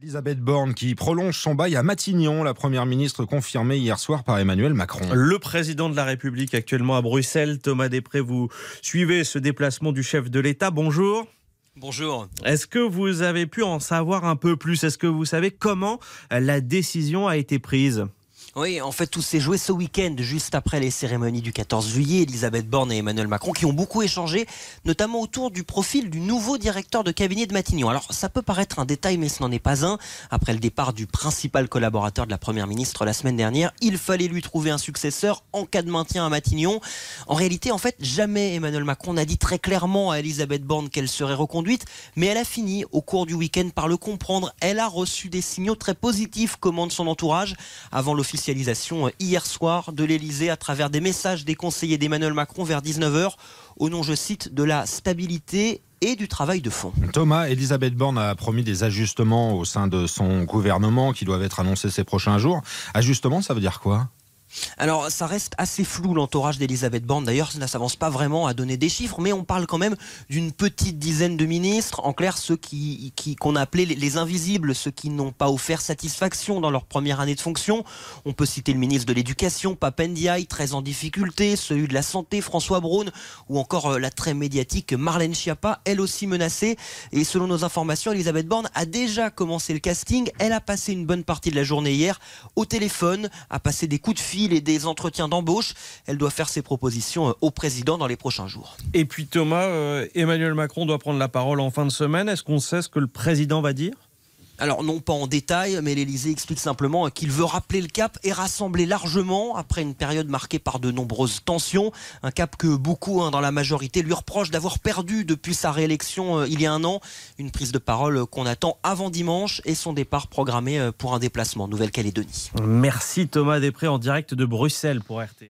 Elisabeth Borne qui prolonge son bail à Matignon, la première ministre confirmée hier soir par Emmanuel Macron. Le président de la République actuellement à Bruxelles, Thomas Després, vous suivez ce déplacement du chef de l'État. Bonjour. Bonjour. Est-ce que vous avez pu en savoir un peu plus? Est-ce que vous savez comment la décision a été prise? Oui, en fait, tout s'est joué ce week-end, juste après les cérémonies du 14 juillet. Elisabeth Borne et Emmanuel Macron qui ont beaucoup échangé, notamment autour du profil du nouveau directeur de cabinet de Matignon. Alors, ça peut paraître un détail, mais ce n'en est pas un. Après le départ du principal collaborateur de la Première ministre la semaine dernière, il fallait lui trouver un successeur en cas de maintien à Matignon. En réalité, en fait, jamais Emmanuel Macron n'a dit très clairement à Elisabeth Borne qu'elle serait reconduite, mais elle a fini au cours du week-end par le comprendre. Elle a reçu des signaux très positifs, commande son entourage, avant l'officiel euh, hier soir de l'Elysée à travers des messages des conseillers d'Emmanuel Macron vers 19h au nom, je cite, de la stabilité et du travail de fond. Thomas, Elisabeth Borne a promis des ajustements au sein de son gouvernement qui doivent être annoncés ces prochains jours. Ajustements, ça veut dire quoi? Alors, ça reste assez flou l'entourage d'Elisabeth Borne. D'ailleurs, ça s'avance pas vraiment à donner des chiffres, mais on parle quand même d'une petite dizaine de ministres. En clair, ceux qui, qu'on a appelés les invisibles, ceux qui n'ont pas offert satisfaction dans leur première année de fonction. On peut citer le ministre de l'Éducation, Papendiaï, très en difficulté, celui de la Santé, François Braun, ou encore euh, la très médiatique Marlène Schiappa, elle aussi menacée. Et selon nos informations, Elisabeth Borne a déjà commencé le casting. Elle a passé une bonne partie de la journée hier au téléphone, a passé des coups de fil et des entretiens d'embauche. Elle doit faire ses propositions euh, au président dans les prochains jours. Et puis Thomas, euh, Emmanuel Macron doit prendre la parole en fin de semaine. Est-ce qu'on sait ce que le président va dire? Alors non pas en détail, mais l'Elysée explique simplement qu'il veut rappeler le cap et rassembler largement après une période marquée par de nombreuses tensions. Un cap que beaucoup hein, dans la majorité lui reprochent d'avoir perdu depuis sa réélection euh, il y a un an. Une prise de parole qu'on attend avant dimanche et son départ programmé euh, pour un déplacement en Nouvelle-Calédonie. Merci Thomas Després en direct de Bruxelles pour RT.